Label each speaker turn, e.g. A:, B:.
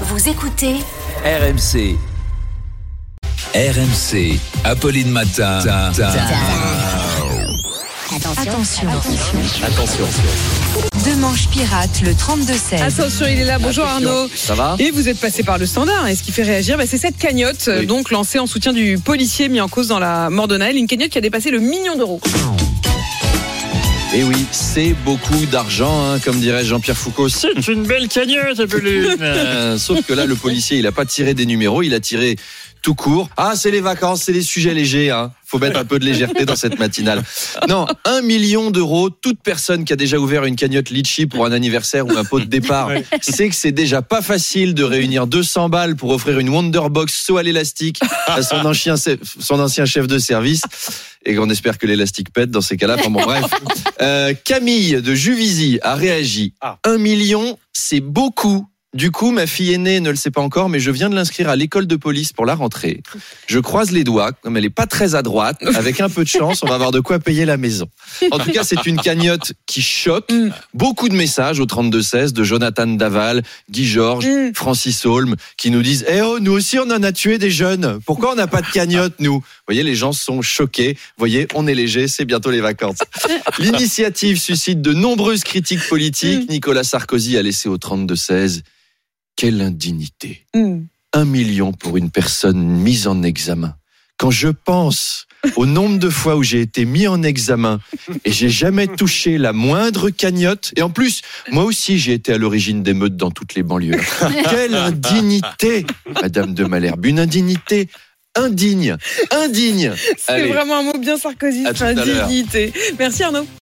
A: Vous écoutez
B: RMC. RMC. Apolline Matin.
A: Attention.
B: Attention.
A: Deux manches pirates, le 32-16.
C: Attention, il est là. Bonjour Arnaud.
B: Ça va?
C: Et vous êtes passé par le standard. Et ce qui fait réagir, bah, c'est cette cagnotte,
B: Oui.
C: donc lancée en soutien du policier mis en cause dans la mort de Naël. Une cagnotte qui a dépassé le million d'euros.
D: Et oui, c'est beaucoup d'argent, hein, comme dirait Jean-Pierre Foucault. C'est une belle cagnotte, Apolline. Euh, Sauf que là, le policier, il a pas tiré des numéros, il a tiré tout court. Ah, c'est les vacances, c'est des sujets légers. Hein. Faut mettre un peu de légèreté dans cette matinale. Non, un million d'euros. Toute personne qui a déjà ouvert une cagnotte litchi pour un anniversaire ou un pot de départ sait que c'est déjà pas facile de réunir 200 balles pour offrir une Wonderbox saut à l'élastique à son ancien, son ancien chef de service. Et qu'on espère que l'élastique pète dans ces cas-là. Enfin bon, bref. Euh, Camille de Juvisy a réagi. Un million, c'est beaucoup. Du coup, ma fille aînée ne le sait pas encore, mais je viens de l'inscrire à l'école de police pour la rentrée. Je croise les doigts, comme elle est pas très à droite, avec un peu de chance, on va avoir de quoi payer la maison. En tout cas, c'est une cagnotte qui choque.
C: Mm.
D: Beaucoup de messages au 32-16 de Jonathan Daval, Guy Georges,
C: Mm.
D: Francis Holm, qui nous disent Eh oh, nous aussi, on en a tué des jeunes. Pourquoi on n'a pas de cagnotte, nous? Vous voyez, les gens sont choqués. Vous voyez, on est léger, c'est bientôt les vacances. L'initiative suscite de nombreuses critiques politiques. Nicolas Sarkozy a laissé au 32-16 Quelle indignité
C: Hmm.
D: un million pour une personne mise en examen. Quand je pense au nombre de fois où j'ai été mis en examen et j'ai jamais touché la moindre cagnotte, et en plus, moi aussi j'ai été à l'origine d'émeutes dans toutes les banlieues. Quelle indignité, Madame de Malherbe, une indignité indigne, indigne.
C: C'est vraiment un mot bien
D: l'heure.
C: indignité. Merci Arnaud.